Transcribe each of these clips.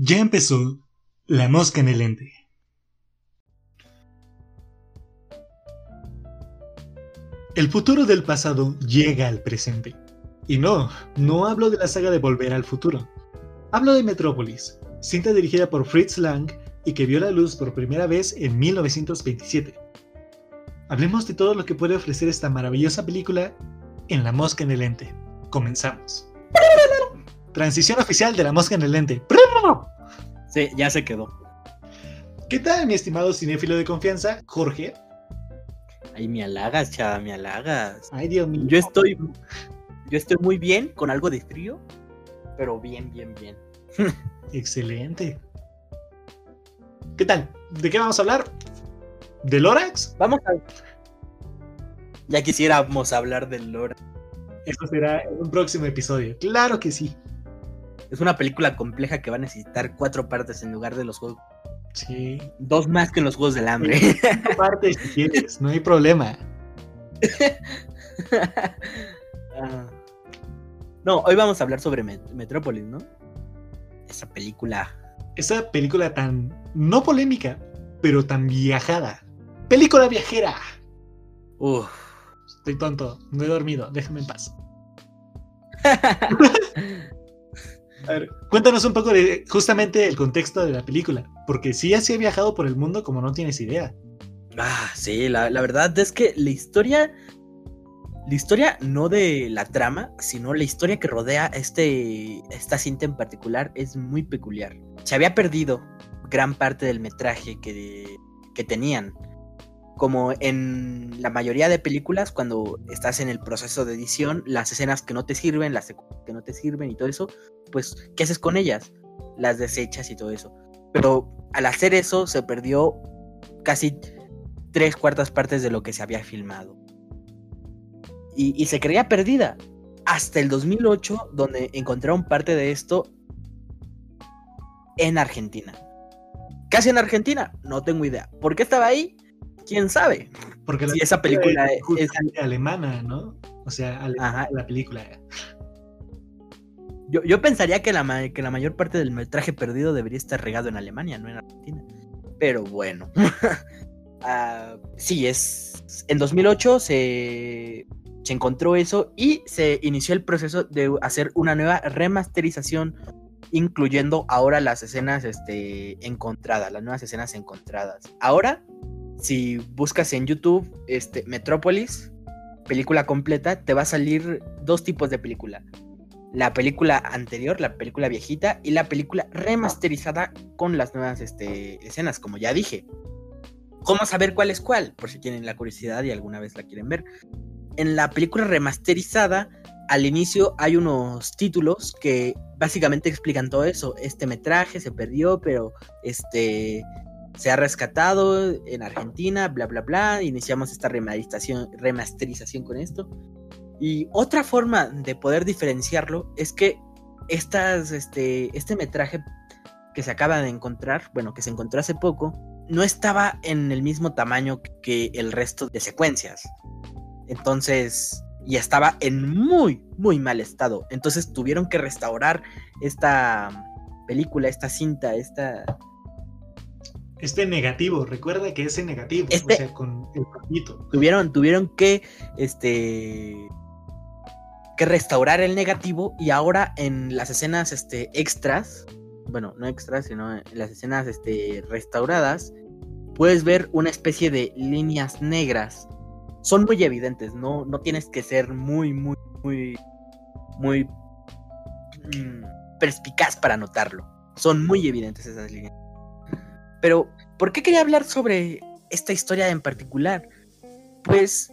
Ya empezó La mosca en el lente. El futuro del pasado llega al presente. Y no, no hablo de la saga de Volver al Futuro. Hablo de Metrópolis, cinta dirigida por Fritz Lang y que vio la luz por primera vez en 1927. Hablemos de todo lo que puede ofrecer esta maravillosa película en La mosca en el lente. Comenzamos. Transición oficial de La mosca en el lente. Sí, ya se quedó. ¿Qué tal, mi estimado cinéfilo de confianza, Jorge? Ay, me halagas, chava, me halagas. Ay, Dios mío. Yo estoy. Yo estoy muy bien, con algo de frío, pero bien, bien, bien. Excelente. ¿Qué tal? ¿De qué vamos a hablar? ¿De Lorax? Vamos a. Ya quisiéramos hablar del Lorax. Eso será en un próximo episodio. Claro que sí. Es una película compleja que va a necesitar cuatro partes en lugar de los juegos. Sí. Dos más que en los juegos del hambre. Cinco partes si quieres, no hay problema. Ah. No, hoy vamos a hablar sobre Met- Metrópolis, ¿no? Esa película. Esa película tan no polémica, pero tan viajada. Película viajera. Uf. Estoy tonto, no he dormido, déjame en paz. A ver, cuéntanos un poco de justamente el contexto de la película, porque sí así he viajado por el mundo como no tienes idea. Ah, sí, la, la verdad es que la historia. La historia no de la trama, sino la historia que rodea este, esta cinta en particular es muy peculiar. Se había perdido gran parte del metraje que, que tenían. Como en la mayoría de películas, cuando estás en el proceso de edición, las escenas que no te sirven, las que no te sirven y todo eso, pues, ¿qué haces con ellas? Las desechas y todo eso. Pero al hacer eso, se perdió casi tres cuartas partes de lo que se había filmado. Y, y se creía perdida. Hasta el 2008, donde encontraron parte de esto en Argentina. Casi en Argentina, no tengo idea. ¿Por qué estaba ahí? ¿Quién sabe? Porque la esa película es es- alemana, ¿no? O sea, Ajá. la película. Yo, yo pensaría que la, que la mayor parte del metraje perdido debería estar regado en Alemania, no en Argentina. Pero bueno. Ah, sí, es. En 2008 se, se encontró eso y se inició el proceso de hacer una nueva remasterización, incluyendo ahora las escenas este, encontradas, las nuevas escenas encontradas. Ahora, si buscas en YouTube este, Metrópolis, película completa, te va a salir dos tipos de película la película anterior, la película viejita, y la película remasterizada con las nuevas este, escenas, como ya dije. ¿Cómo saber cuál es cuál? Por si tienen la curiosidad y alguna vez la quieren ver. En la película remasterizada, al inicio hay unos títulos que básicamente explican todo eso. Este metraje se perdió, pero este se ha rescatado en Argentina, bla, bla, bla. Iniciamos esta remasterización, con esto. Y otra forma de poder diferenciarlo es que estas, este, este metraje que se acaba de encontrar, bueno, que se encontró hace poco, no estaba en el mismo tamaño que el resto de secuencias. Entonces, y estaba en muy, muy mal estado. Entonces tuvieron que restaurar esta película, esta cinta, esta... Este negativo, recuerda que ese negativo, Este- o sea, con el papito. Tuvieron, tuvieron que, este, que restaurar el negativo y ahora en las escenas, este, extras, bueno, no extras, sino en las escenas, este, restauradas, puedes ver una especie de líneas negras. Son muy evidentes, no, no tienes que ser muy, muy, muy, muy mm, perspicaz para notarlo. Son muy evidentes esas líneas. Pero, ¿por qué quería hablar sobre esta historia en particular? Pues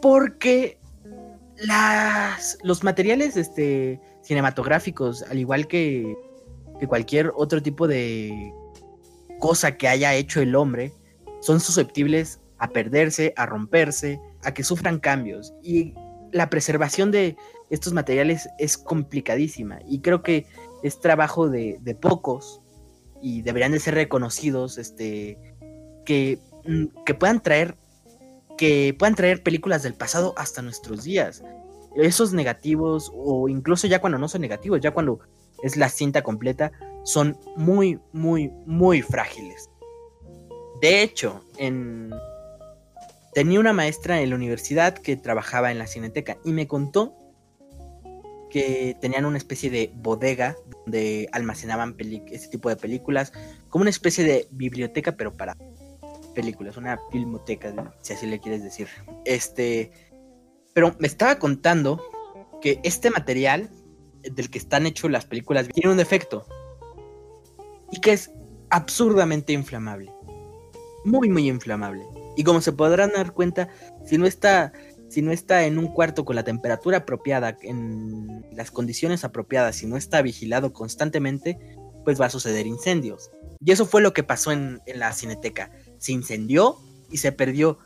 porque las, los materiales este, cinematográficos, al igual que, que cualquier otro tipo de cosa que haya hecho el hombre, son susceptibles a perderse, a romperse, a que sufran cambios. Y la preservación de estos materiales es complicadísima. Y creo que es trabajo de, de pocos y deberían de ser reconocidos este, que, mm, que puedan traer que puedan traer películas del pasado hasta nuestros días. Esos negativos, o incluso ya cuando no son negativos, ya cuando es la cinta completa, son muy, muy, muy frágiles. De hecho, en... tenía una maestra en la universidad que trabajaba en la cineteca y me contó que tenían una especie de bodega donde almacenaban este tipo de películas, como una especie de biblioteca, pero para películas, una filmoteca, si así le quieres decir. Este, pero me estaba contando que este material del que están hechos las películas tiene un defecto y que es absurdamente inflamable, muy muy inflamable. Y como se podrán dar cuenta, si no está si no está en un cuarto con la temperatura apropiada, en las condiciones apropiadas, si no está vigilado constantemente, pues va a suceder incendios. Y eso fue lo que pasó en, la cineteca. Se incendió y se perdió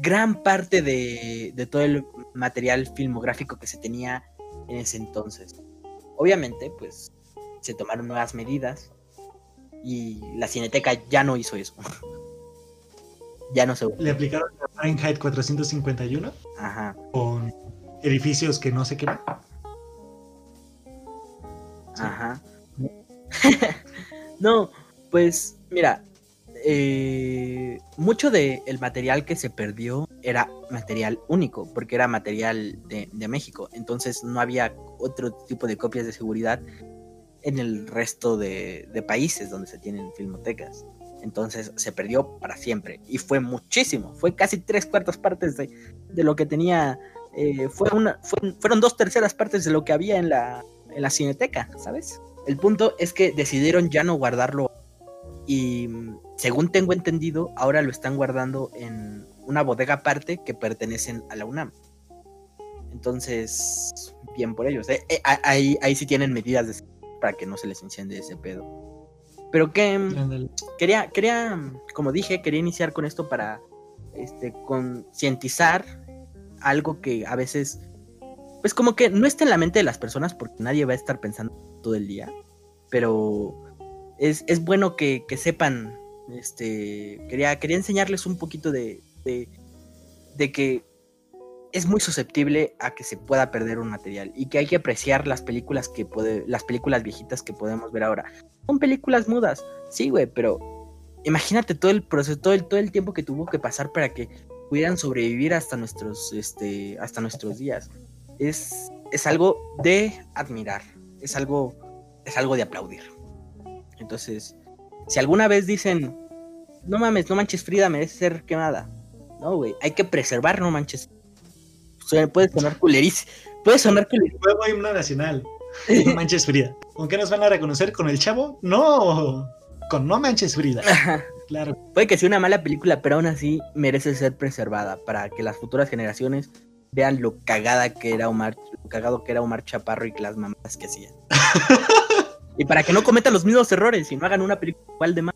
gran parte de, de, todo el material filmográfico que se tenía en ese entonces. Obviamente, pues se tomaron nuevas medidas y la cineteca ya no hizo eso. ya no se Le aplicaron Fahrenheit 451 Ajá. con edificios que no se queman. Ajá. no, pues mira, eh, mucho del el material que se perdió era material único, porque era material de, México. Entonces no había otro tipo de copias de seguridad en el resto de, de países donde se tienen filmotecas. Entonces se perdió para siempre. Y fue muchísimo. Fue casi tres cuartas partes de, lo que tenía. Eh, fue una, fueron dos terceras partes de lo que había en la, en la cineteca, ¿sabes? El punto es que decidieron ya no guardarlo. Y según tengo entendido, ahora lo están guardando en una bodega aparte que pertenecen a la UNAM. Entonces, bien por ellos. ¿eh? Eh, ahí, ahí sí tienen medidas para que no se les enciende ese pedo. Pero que quería, quería, como dije, quería iniciar con esto para este, concientizar algo que a veces, pues como que no está en la mente de las personas porque nadie va a estar pensando todo el día. Pero es, es bueno que, que, sepan, este, quería, quería enseñarles un poquito de, de, de que es muy susceptible a que se pueda perder un material y que hay que apreciar las películas que puede, las películas viejitas que podemos ver ahora. Son películas mudas, sí, güey, pero imagínate todo el proceso, todo el, todo el tiempo que tuvo que pasar para que pudieran sobrevivir hasta nuestros, este, hasta nuestros días. Es, es algo de admirar, es algo, es algo de aplaudir. Entonces, si alguna vez dicen, no mames, no manches Frida, merece ser quemada. No, güey, hay que preservar, no manches puede sonar culerísimo. Puede sonar culerísimo. Nuevo himno nacional. No manches Frida. ¿Con qué nos van a reconocer? ¿Con el chavo? No. Con No manches Frida. Claro. Puede que sea una mala película, pero aún así merece ser preservada para que las futuras generaciones vean lo cagada que era Omar, lo cagado que era Omar Chaparro y que las mamás que hacían. y para que no cometan los mismos errores y no hagan una película igual de mal.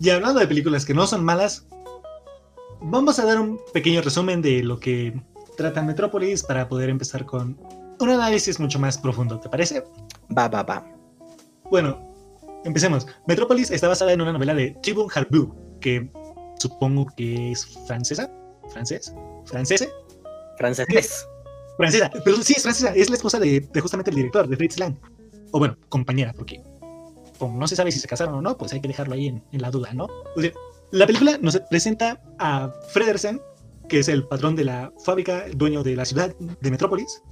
Y hablando de películas que no son malas, vamos a dar un pequeño resumen de lo que trata Metrópolis para poder empezar con un análisis mucho más profundo, ¿te parece? Va, va, va. Bueno, empecemos. Metrópolis está basada en una novela de Thibon Harbu, que supongo que es francesa. ¿Francés? ¿Francese? Francés. Francesa, pero sí, es francesa. Es la esposa de, justamente el director, de Fritz Lang. O bueno, compañera, porque como no se sabe si se casaron o no, pues hay que dejarlo ahí en, la duda, ¿no? La película nos presenta a Fredersen, que es el patrón de la fábrica, el dueño de la ciudad de Metrópolis,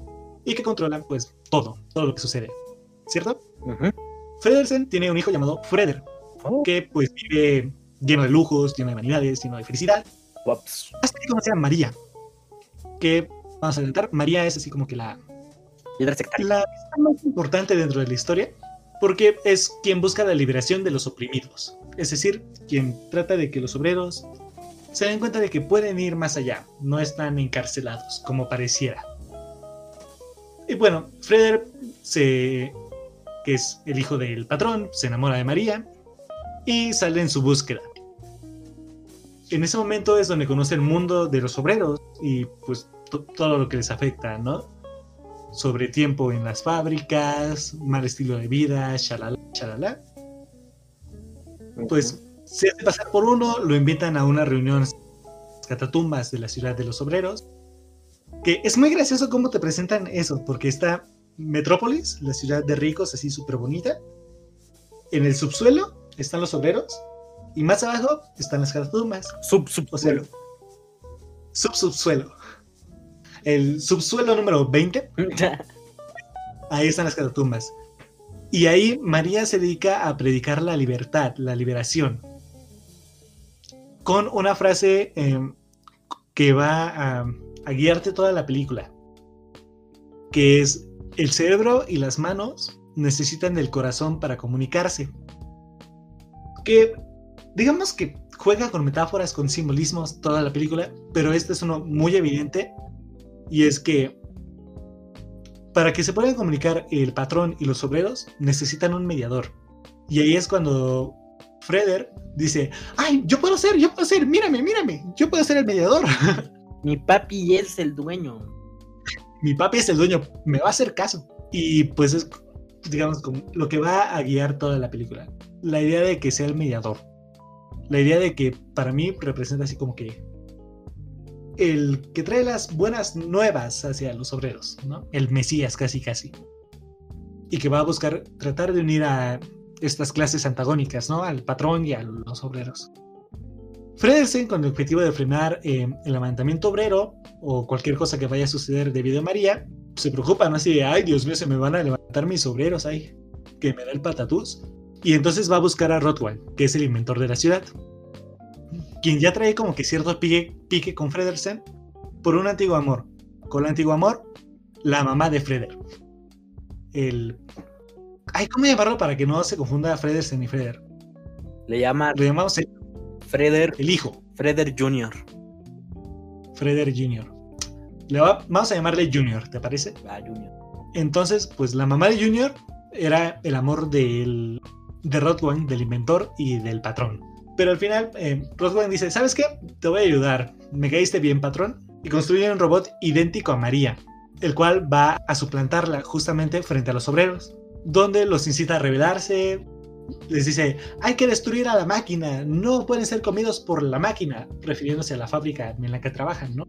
y que controla pues todo, todo lo que sucede, ¿cierto? Fredersen tiene un hijo llamado Freder, oh. que pues vive lleno de lujos, lleno de vanidades, lleno de felicidad. Hasta que conoce a María, que vamos a intentar, María es así como que la, la más importante dentro de la historia, porque es quien busca la liberación de los oprimidos es decir, quien trata de que los obreros se den cuenta de que pueden ir más allá, no están encarcelados como pareciera. Y bueno, Freder, se, que es el hijo del patrón, se enamora de María y sale en su búsqueda. En ese momento es donde conoce el mundo de los obreros y pues todo lo que les afecta, ¿no? Sobre tiempo en las fábricas, mal estilo de vida, shalala, shalala pues se hace pasar por uno, lo invitan a una reunión catatumbas de la ciudad de los obreros, que es muy gracioso cómo te presentan eso, porque está Metrópolis, la ciudad de ricos, así súper bonita, en el subsuelo están los obreros y más abajo están las catatumbas. Sub, subsuelo. sub subsuelo. El subsuelo número 20, ahí están las catatumbas. Y ahí María se dedica a predicar la libertad, la liberación, con una frase em, que va a, a guiarte toda la película, que es el cerebro y las manos necesitan del corazón para comunicarse. Que digamos que juega con metáforas, con simbolismos toda la película, pero este es uno muy evidente y es que para que se puedan comunicar el patrón y los obreros necesitan un mediador. Y ahí es cuando Freder dice, ay, yo puedo ser, yo puedo ser, mírame, mírame, yo puedo ser el mediador. Mi papi es el dueño. Mi papi es el dueño, me va a hacer caso. Y pues es, digamos, como lo que va a guiar toda la película. La idea de que sea el mediador. La idea de que para mí representa así como que el que trae las buenas nuevas hacia los obreros, ¿no? El Mesías casi casi. Y que va a buscar tratar de unir a estas clases antagónicas, ¿no? Al patrón y a los obreros. Fredersen, con el objetivo de frenar eh, el levantamiento obrero o cualquier cosa que vaya a suceder debido a María, se preocupa, ¿no? Así de, ay, Dios mío, se me van a levantar mis obreros ahí, que me da el patatús. Y entonces va a buscar a Rothwell, que es el inventor de la ciudad, quien ya trae como que cierto pique, pique con Fredersen por un antiguo amor. Con el antiguo amor, la mamá de Freder. El. Ay, ¿cómo llamarlo para que no se confunda Fredersen y Freder? Le llama. Le llamamos el, Freder. el hijo, Freder Jr. Freder Jr. Le va- vamos a llamarle Junior, ¿te parece? Ah, Junior. Entonces, pues la mamá de Junior era el amor del, de Rothwell, del inventor y del patrón. Pero al final, eh, Rothwell dice, ¿sabes qué? Te voy a ayudar. Me caíste bien, patrón. Y construye un robot idéntico a María, el cual va a suplantarla justamente frente a los obreros, donde los incita a rebelarse. Les dice, hay que destruir a la máquina, no pueden ser comidos por la máquina, refiriéndose a la fábrica en la que trabajan, ¿no?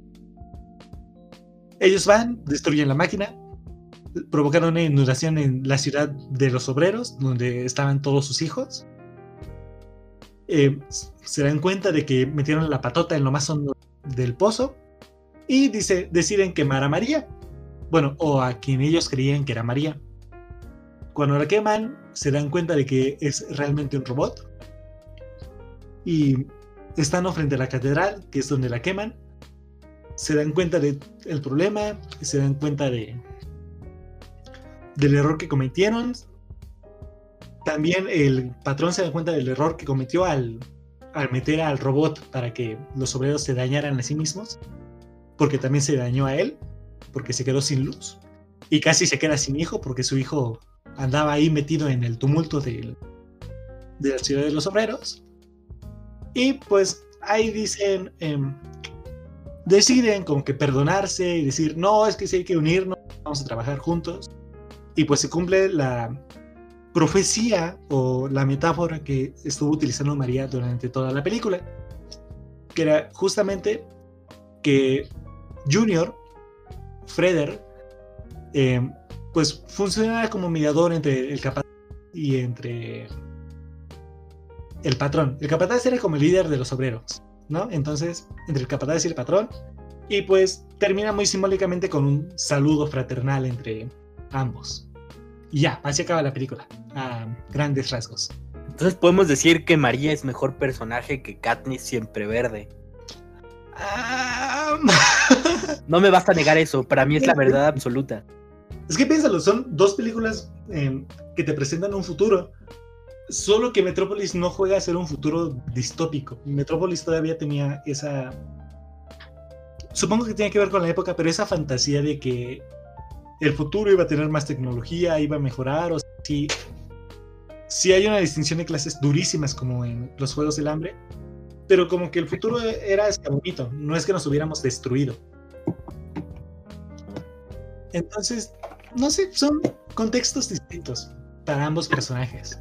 Ellos van, destruyen la máquina, provocaron una inundación en la ciudad de los obreros, donde estaban todos sus hijos. Eh, se dan cuenta de que metieron la patota en lo más hondo del pozo y dice, deciden quemar a María. Bueno, o a quien ellos creían que era María. Cuando la queman, se dan cuenta de que es realmente un robot. Y estando frente a la catedral, que es donde la queman, se dan cuenta del problema, se dan cuenta de, del error que cometieron. También el patrón se da cuenta del error que cometió al, al meter al robot para que los obreros se dañaran a sí mismos, porque también se dañó a él, porque se quedó sin luz. Y casi se queda sin hijo, porque su hijo andaba ahí metido en el tumulto del- de la ciudad de los obreros. Y pues ahí dicen, em, deciden como que perdonarse y decir, no, es que sí hay que unirnos, vamos a trabajar juntos. Y pues se cumple la profecía o la metáfora que estuvo utilizando María durante toda la película, que era justamente que Junior, Freder, eh, pues funcionaba como mediador entre el capataz y entre el patrón. El capataz era como el líder de los obreros, ¿no? Entonces, entre el capataz y el patrón, y pues termina muy simbólicamente con un saludo fraternal entre ambos. Y ya, así acaba la película, a grandes rasgos. Entonces podemos decir que María es mejor personaje que Katniss siempre verde. No me basta negar eso, para mí es la verdad absoluta. Es que piénsalo, son dos películas eh, que te presentan un futuro. Solo que Metrópolis no juega a ser un futuro distópico. Metrópolis todavía tenía esa. Supongo que tiene que ver con la época, pero esa fantasía de que el futuro iba a tener más tecnología, iba a mejorar. O sea, sí hay una distinción de clases durísimas como en los Juegos del Hambre, pero como que el futuro era este bonito, no es que nos hubiéramos destruido. Entonces, no sé, son contextos distintos para ambos personajes.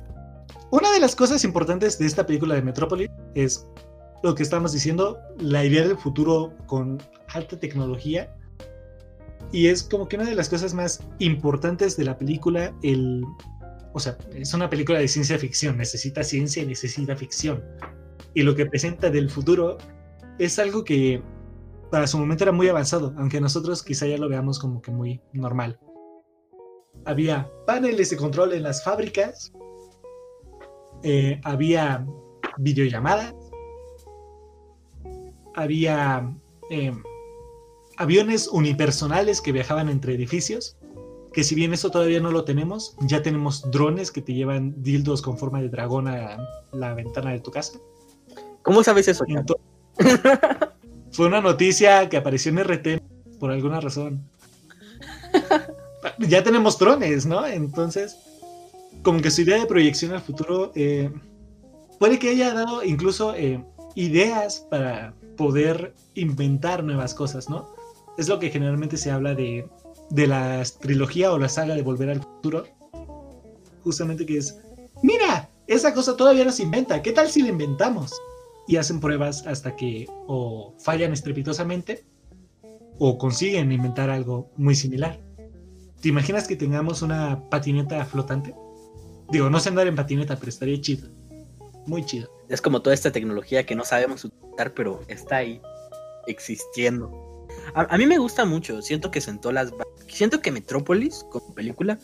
Una de las cosas importantes de esta película de Metrópolis es lo que estamos diciendo, la idea del futuro con alta tecnología. Y es como que una de las cosas más importantes de la película, el, o sea, es una película de ciencia ficción, necesita ciencia y necesita ficción. Y lo que presenta del futuro es algo que para su momento era muy avanzado, aunque nosotros quizá ya lo veamos como que muy normal. Había paneles de control en las fábricas, eh, había videollamadas, había em, aviones unipersonales que viajaban entre edificios, que si bien eso todavía no lo tenemos, ya tenemos drones que te llevan dildos con forma de dragón a la ventana de tu casa. ¿Cómo sabes eso? fue una noticia que apareció en RT por alguna razón. ya tenemos drones, ¿no? Entonces, como que su idea de proyección al futuro eh, puede que haya dado incluso eh, ideas para poder inventar nuevas cosas, ¿no? Es lo que generalmente se habla de, de la trilogía o la saga de Volver al Futuro. Justamente que es, mira, esa cosa todavía no se inventa, ¿qué tal si la inventamos? Y hacen pruebas hasta que o fallan estrepitosamente o consiguen inventar algo muy similar. ¿Te imaginas que tengamos una patineta flotante? Digo, no sé andar en patineta, pero estaría chido. Muy chido. Es como toda esta tecnología que no sabemos utilizar, pero está ahí, existiendo. A, mí me gusta mucho, siento que sentó las siento que Metrópolis, como película,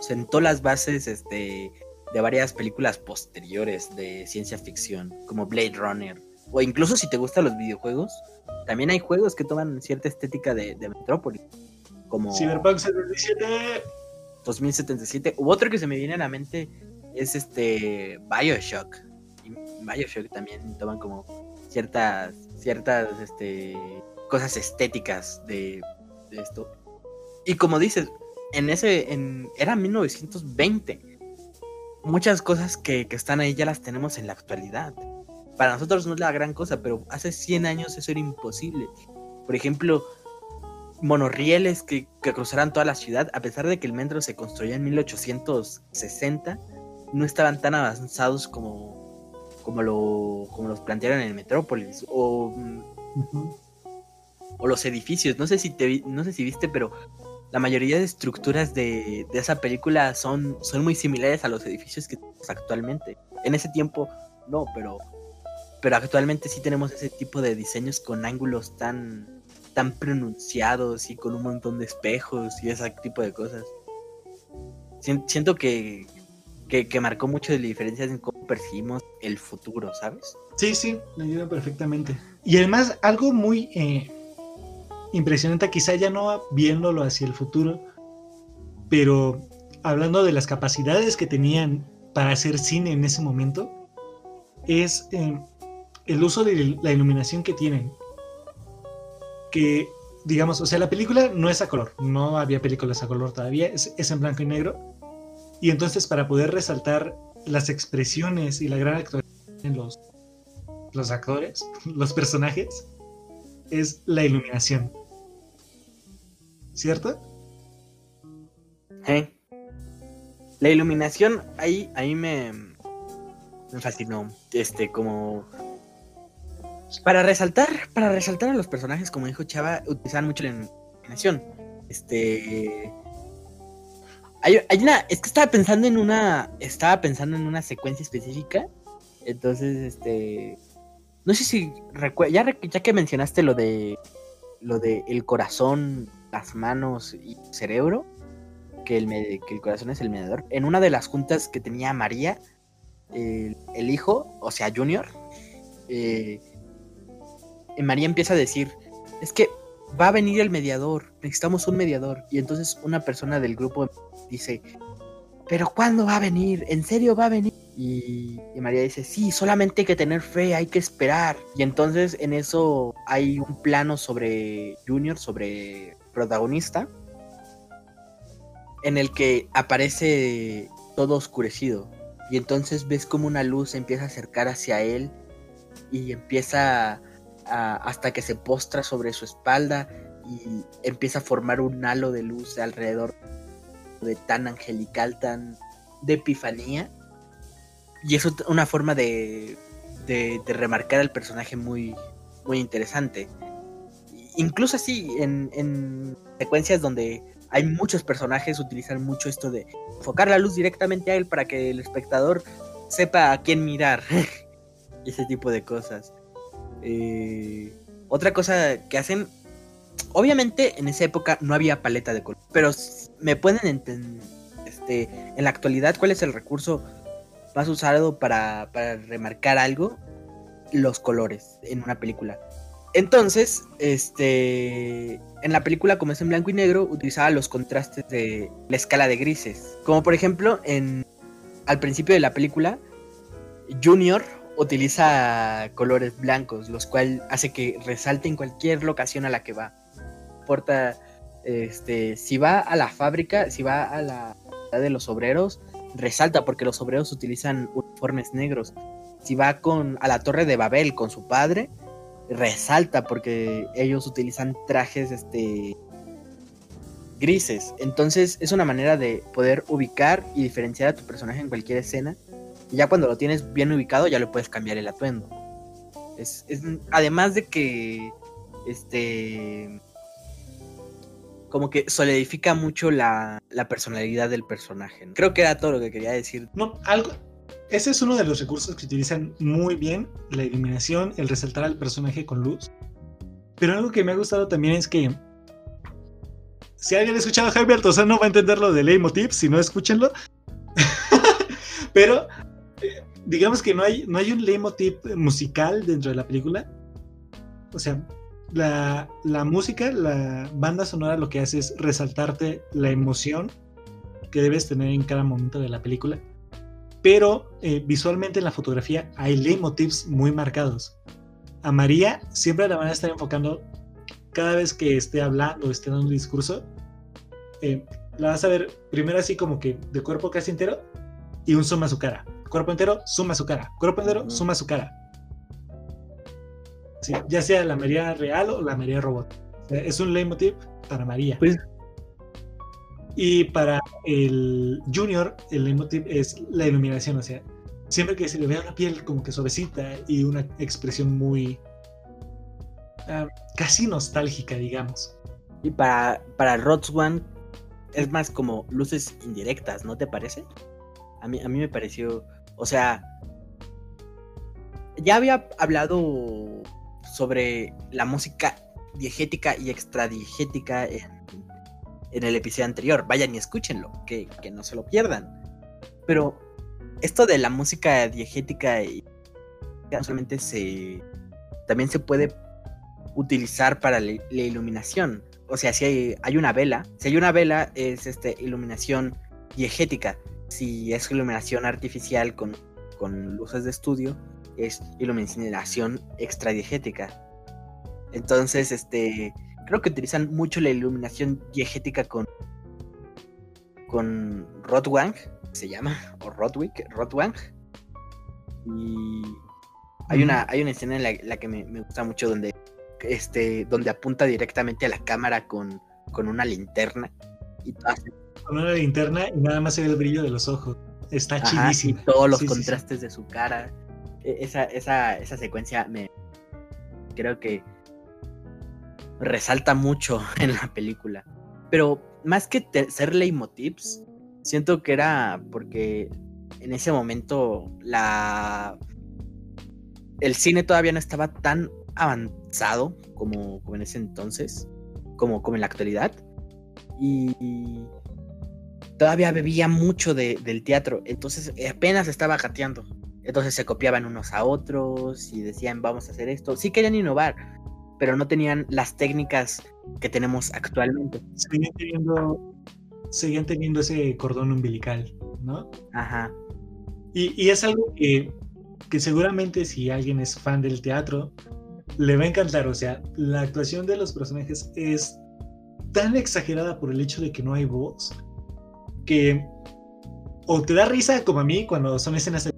sentó las bases este, de varias películas posteriores de ciencia ficción, como Blade Runner, o incluso si te gustan los videojuegos, también hay juegos que toman cierta estética de, de Metrópolis, como Cyberpunk 77, 2077, u otro que se me viene a la mente es este Bioshock, Bioshock también toman como ciertas, ciertas este, cosas estéticas de, esto. Y como dices, en ese, en, era 1920. Muchas cosas que, están ahí ya las tenemos en la actualidad. Para nosotros no es la gran cosa, pero hace 100 años eso era imposible. Por ejemplo, monorrieles que, que cruzaran toda la ciudad, a pesar de que el metro se construyó en 1860, no estaban tan avanzados como, como, lo, como los plantearon en Metrópolis. O, o los edificios. No sé si te no sé si viste, pero la mayoría de estructuras de, de, esa película son, son muy similares a los edificios que tenemos actualmente. En ese tiempo, no, pero, pero actualmente sí tenemos ese tipo de diseños con ángulos tan, tan pronunciados y con un montón de espejos y ese tipo de cosas. Siento que, que, marcó mucho de la diferencia en cómo percibimos el futuro, ¿sabes? Sí, sí, me ayuda perfectamente. Y además, algo muy eh, impresionante, quizá ya no viéndolo hacia el futuro, pero hablando de las capacidades que tenían para hacer cine en ese momento, es eh, el uso de la iluminación que tienen. Que, digamos, o sea, la película no es a color, no había películas a color todavía, es en blanco y negro y entonces para poder resaltar las expresiones y la gran actuación en los, los actores, los personajes, es la iluminación. ¿Cierto? ¿Eh? La iluminación ahí, ahí me, me fascinó. Este, como. Para resaltar, para resaltar a los personajes, como dijo Chava, utilizan mucho la iluminación. Este hay, una, es que estaba pensando en una, estaba pensando en una secuencia específica. Entonces, este, no sé si ya, ya que mencionaste lo de, lo de el corazón, las manos y cerebro, que el, que el corazón es el mediador. En una de las juntas que tenía María, el, hijo, o sea, Junior, eh, María empieza a decir, es que va a venir el mediador, necesitamos un mediador. Y entonces una persona del grupo dice, pero ¿cuándo va a venir? ¿En serio va a venir? Y, María dice, sí, solamente hay que tener fe, hay que esperar. Y entonces en eso hay un plano sobre Junior, sobre protagonista, en el que aparece todo oscurecido. Y entonces ves como una luz empieza a acercar hacia él y empieza hasta que se postra sobre su espalda y empieza a formar un halo de luz alrededor de tan angelical, tan de epifanía. Y es una forma de, de, remarcar al personaje muy, muy interesante. Incluso así, en, en secuencias donde hay muchos personajes utilizan mucho esto de enfocar la luz directamente a él para que el espectador sepa a quién mirar. ese tipo de cosas. Eh, otra cosa que hacen, obviamente en esa época no había paleta de color, pero me pueden entender, este, en la actualidad, ¿cuál es el recurso más usado para, para remarcar algo? Los colores en una película. Entonces, este, en la película, como es en blanco y negro, utilizaba los contrastes de la escala de grises. Como por ejemplo, en, al principio de la película, Junior utiliza colores blancos, los cuales hace que resalte en cualquier locación a la que va. Importa, este, si va a la fábrica, si va a la de los obreros, resalta porque los obreros utilizan uniformes negros. Si va con a la torre de Babel con su padre, resalta porque ellos utilizan trajes este grises. Entonces es una manera de poder ubicar y diferenciar a tu personaje en cualquier escena. Y ya cuando lo tienes bien ubicado ya le puedes cambiar el atuendo. Es, además de que este como que solidifica mucho la, la personalidad del personaje. Creo que era todo lo que quería decir. No, algo, ese es uno de los recursos que utilizan muy bien, la iluminación, el resaltar al personaje con luz. Pero algo que me ha gustado también es que si alguien ha escuchado a Javier Altozano va a entender lo de leitmotiv, si no escúchenlo. Pero eh, digamos que no hay, no hay un musical dentro de la película. O sea, la, la música, la banda sonora lo que hace es resaltarte la emoción que debes tener en cada momento de la película pero eh, visualmente en la fotografía hay leitmotivs muy marcados. A María siempre la van a estar enfocando cada vez que esté hablando, esté dando un discurso. Eh, la vas a ver primero así como que de cuerpo casi entero y un suma a su cara. Cuerpo entero, suma a su cara. Cuerpo entero, suma a su cara. ya sea la María real o la María robot. es un leitmotiv para María. Pues y para el Junior, el emotive es la iluminación, o sea, siempre que se le vea una piel como que suavecita y una expresión muy ah, casi nostálgica, digamos. Y para, para One es más como luces indirectas, ¿no te parece? A mí, a mí me pareció, o sea, ya había hablado sobre la música diegética y extradiegética en en el episodio anterior. Vayan y escúchenlo, que, no se lo pierdan. Pero esto de la música diegética y solamente se también se puede utilizar para la, iluminación. O sea, si hay, una vela, si hay una vela es este iluminación diegética. Si es iluminación artificial con, con luces de estudio, es iluminación extradiegética. Entonces, este, creo que utilizan mucho la iluminación diegética con con Rotwang, se llama, o Rotwick, Rotwang. Y hay una, hay una escena en la, que me, gusta mucho donde, este, donde apunta directamente a la cámara con, con una linterna. Y con una linterna y nada más se ve el brillo de los ojos. Está chidísimo. Y todos los contrastes de su cara. E, esa, esa, esa secuencia me creo que resalta mucho en la película. Pero más que ser leitmotivs, siento que era porque en ese momento la el cine todavía no estaba tan avanzado como, como en ese entonces, como, como en la actualidad. Y todavía bebía mucho del teatro, entonces apenas estaba jateando. Entonces se copiaban unos a otros y decían, vamos a hacer esto. Sí querían innovar, pero no tenían las técnicas que tenemos actualmente. Seguían teniendo, seguían teniendo ese cordón umbilical, ¿no? Ajá. Y, es algo que, que seguramente si alguien es fan del teatro, le va a encantar. O sea, la actuación de los personajes es tan exagerada por el hecho de que no hay voz, que o te da risa como a mí cuando son escenas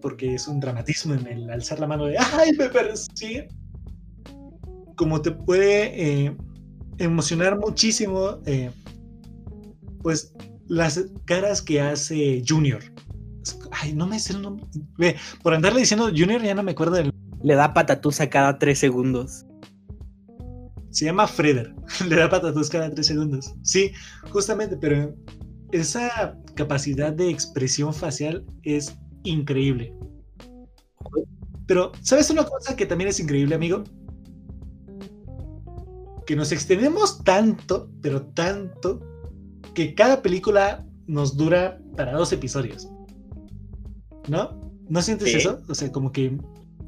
porque es un dramatismo en el alzar la mano de ¡ay, me persigue! Como te puede eh, emocionar muchísimo, eh, pues las caras que hace Junior. Ay, no me sé el nombre. por andarle diciendo Junior ya no me acuerdo del... Le da patatusa cada tres segundos. Se llama Freder. Le da patatos cada tres segundos. Sí, justamente, pero esa capacidad de expresión facial es increíble. Pero, ¿sabes una cosa que también es increíble, amigo? Que nos extendemos tanto, pero tanto, que cada película nos dura para dos episodios. ¿No? ¿No sientes eso? O sea, como que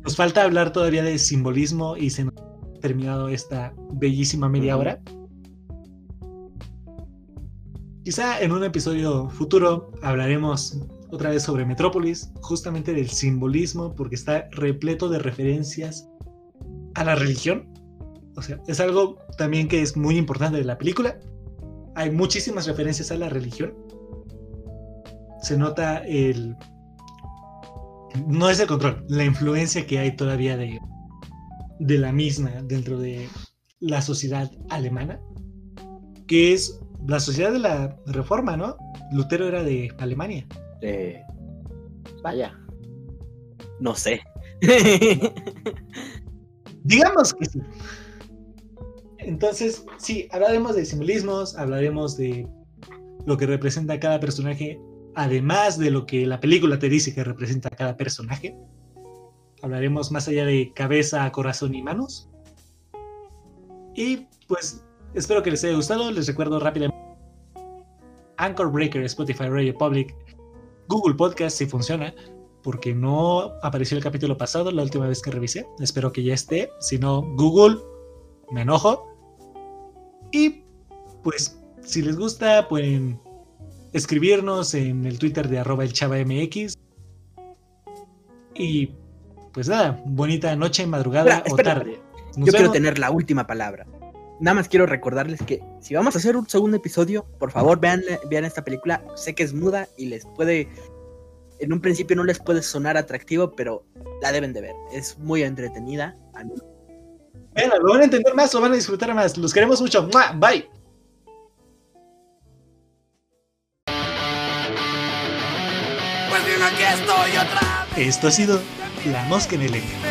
nos falta hablar todavía de simbolismo y se nos ha terminado esta bellísima media hora. Quizá en un episodio futuro hablaremos otra vez sobre Metrópolis, justamente del simbolismo, porque está repleto de referencias a la religión. O sea, es algo también que es muy importante de la película. Hay muchísimas referencias a la religión. Se nota el... No es el control, la influencia que hay todavía de, de la misma dentro de la sociedad alemana, que es la sociedad de la reforma, ¿no? Lutero era de Alemania. Eh, vaya. No sé. Digamos que sí. Entonces, sí, hablaremos de simbolismos, hablaremos de lo que representa cada personaje, además de lo que la película te dice que representa cada personaje. Hablaremos más allá de cabeza, corazón y manos. Y pues espero que les haya gustado. Les recuerdo rápidamente Anchor Breaker, Spotify Radio Public, Google Podcast si funciona, porque no apareció el capítulo pasado la última vez que revisé. Espero que ya esté. Si no, Google, me enojo. Y pues, si les gusta, pueden escribirnos en el Twitter de arroba el chava MX. Y pues nada, bonita noche, madrugada o tarde. Yo quiero tener la última palabra nada más quiero recordarles que si vamos a hacer un segundo episodio, por favor vean, vean esta película. Sé que es muda y les puede, en un principio no les puede sonar atractivo, pero la deben de ver. Es muy entretenida. Bueno, lo van a entender más, lo van a disfrutar más. Los queremos mucho. Bye. Pues estoy otra Esto ha sido La Mosca en el que